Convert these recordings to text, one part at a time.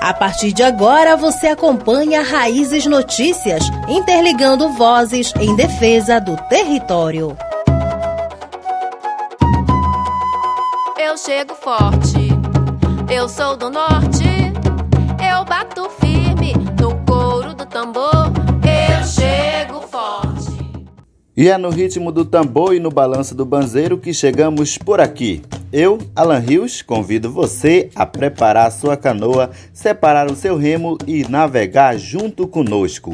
A partir de agora, você acompanha Raízes Notícias, interligando vozes em defesa do território. Eu chego forte, eu sou do norte, eu bato firme no couro do tambor, eu chego forte. E é no ritmo do tambor e no balanço do banzeiro que chegamos por aqui. Eu, Alan Rios, convido você a preparar sua canoa, separar o seu remo e navegar junto conosco.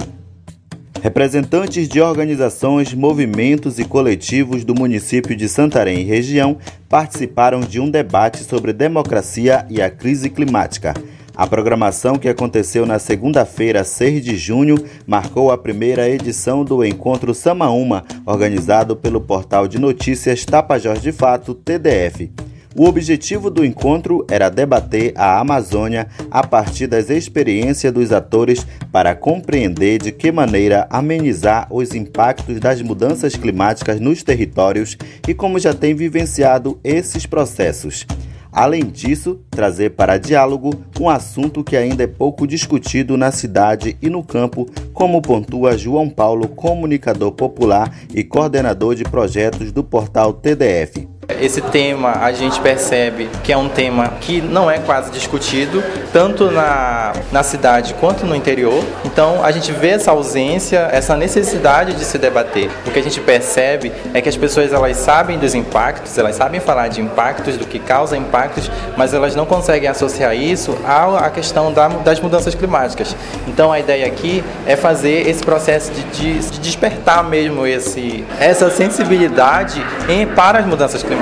Representantes de organizações, movimentos e coletivos do município de Santarém e região participaram de um debate sobre democracia e a crise climática. A programação que aconteceu na segunda-feira, 6 de junho, marcou a primeira edição do Encontro Samaúma, organizado pelo portal de notícias Tapajós de Fato, TDF. O objetivo do encontro era debater a Amazônia a partir das experiências dos atores para compreender de que maneira amenizar os impactos das mudanças climáticas nos territórios e como já tem vivenciado esses processos. Além disso, trazer para diálogo um assunto que ainda é pouco discutido na cidade e no campo, como pontua João Paulo, comunicador popular e coordenador de projetos do portal TDF. Esse tema a gente percebe que é um tema que não é quase discutido, tanto na, na cidade quanto no interior. Então a gente vê essa ausência, essa necessidade de se debater. O que a gente percebe é que as pessoas elas sabem dos impactos, elas sabem falar de impactos, do que causa impactos, mas elas não conseguem associar isso à, questão da, das mudanças climáticas. Então a ideia aqui é fazer esse processo de, de, de despertar mesmo esse, essa sensibilidade em, para as mudanças climáticas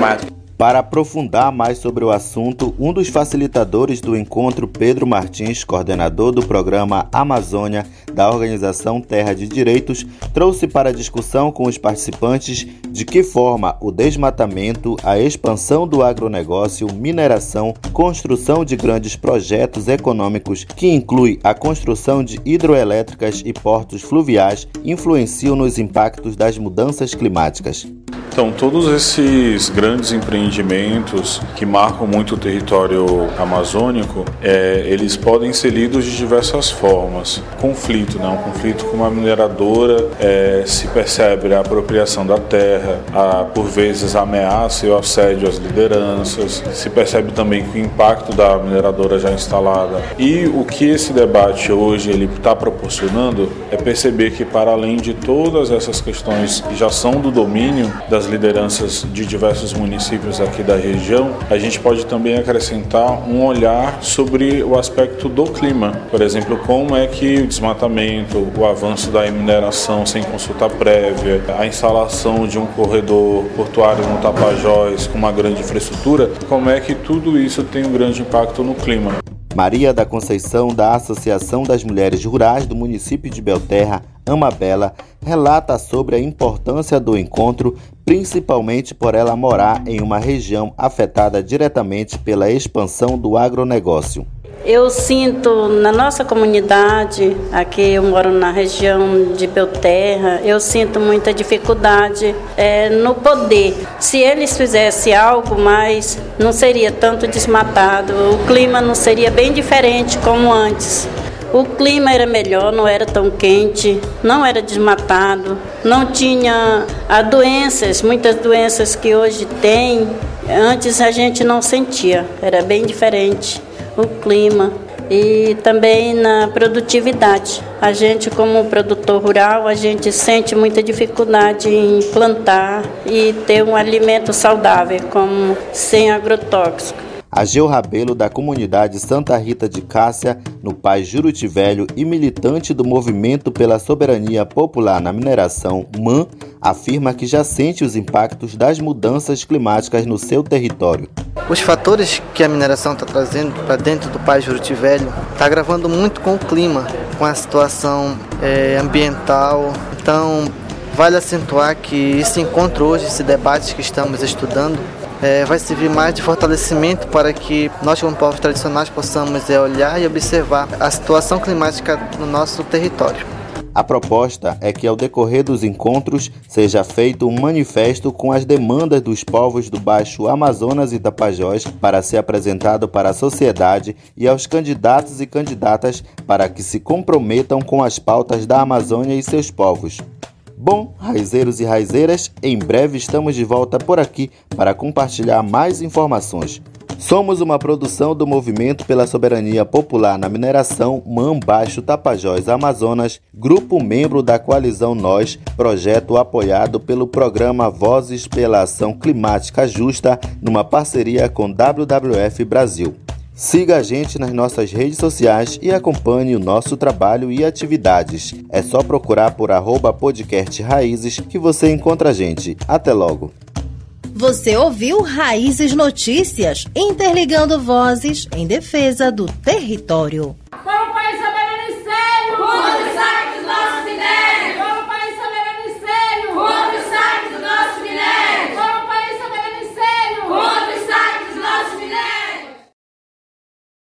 para aprofundar mais sobre o assunto, um dos facilitadores do encontro, Pedro Martins, coordenador do programa Amazônia da organização Terra de Direitos, trouxe para discussão com os participantes de que forma o desmatamento, a expansão do agronegócio, mineração, construção de grandes projetos econômicos, que inclui a construção de hidroelétricas e portos fluviais, influenciam nos impactos das mudanças climáticas. Então, todos esses grandes empreendimentos que marcam muito o território amazônico, é, eles podem ser lidos de diversas formas. Conflito, né? um conflito com uma mineradora, é, se percebe a apropriação da terra, a, por vezes a ameaça e o assédio às lideranças, se percebe também o impacto da mineradora já instalada. E o que esse debate hoje ele está proporcionando é perceber que para além de todas essas questões que já são do domínio das das lideranças de diversos municípios aqui da região, a gente pode também acrescentar um olhar sobre o aspecto do clima. Por exemplo, como é que o desmatamento, o avanço da mineração sem consulta prévia, a instalação de um corredor portuário no Tapajós com uma grande infraestrutura, como é que tudo isso tem um grande impacto no clima. Maria da Conceição, da Associação das Mulheres Rurais do município de Belterra, Amabela, relata sobre a importância do encontro, principalmente por ela morar em uma região afetada diretamente pela expansão do agronegócio. Eu sinto na nossa comunidade, aqui eu moro na região de Belterra, eu sinto muita dificuldade é, no poder. Se eles fizessem algo mais, não seria tanto desmatado, o clima não seria bem diferente como antes. O clima era melhor, não era tão quente, não era desmatado, não tinha a doenças, muitas doenças que hoje tem, antes a gente não sentia, era bem diferente o clima e também na produtividade. A gente como produtor rural, a gente sente muita dificuldade em plantar e ter um alimento saudável, como sem agrotóxico. Ageu Rabelo, da comunidade Santa Rita de Cássia, no Pai Juruti Velho e militante do Movimento pela Soberania Popular na Mineração, MAN, afirma que já sente os impactos das mudanças climáticas no seu território. Os fatores que a mineração está trazendo para dentro do Pai Juruti Velho está gravando muito com o clima, com a situação é, ambiental. Então, vale acentuar que esse encontro hoje, esse debate que estamos estudando, é, vai servir mais de fortalecimento para que nós, como povos tradicionais, possamos é, olhar e observar a situação climática no nosso território. A proposta é que, ao decorrer dos encontros, seja feito um manifesto com as demandas dos povos do Baixo Amazonas e Tapajós para ser apresentado para a sociedade e aos candidatos e candidatas para que se comprometam com as pautas da Amazônia e seus povos. Bom, raizeiros e raizeiras, em breve estamos de volta por aqui para compartilhar mais informações. Somos uma produção do Movimento pela Soberania Popular na Mineração MAM Baixo Tapajós Amazonas, grupo membro da Coalizão Nós, projeto apoiado pelo programa Vozes pela Ação Climática Justa, numa parceria com WWF Brasil. Siga a gente nas nossas redes sociais e acompanhe o nosso trabalho e atividades. É só procurar por arroba podcast Raízes que você encontra a gente. Até logo! Você ouviu Raízes Notícias, interligando vozes em defesa do território.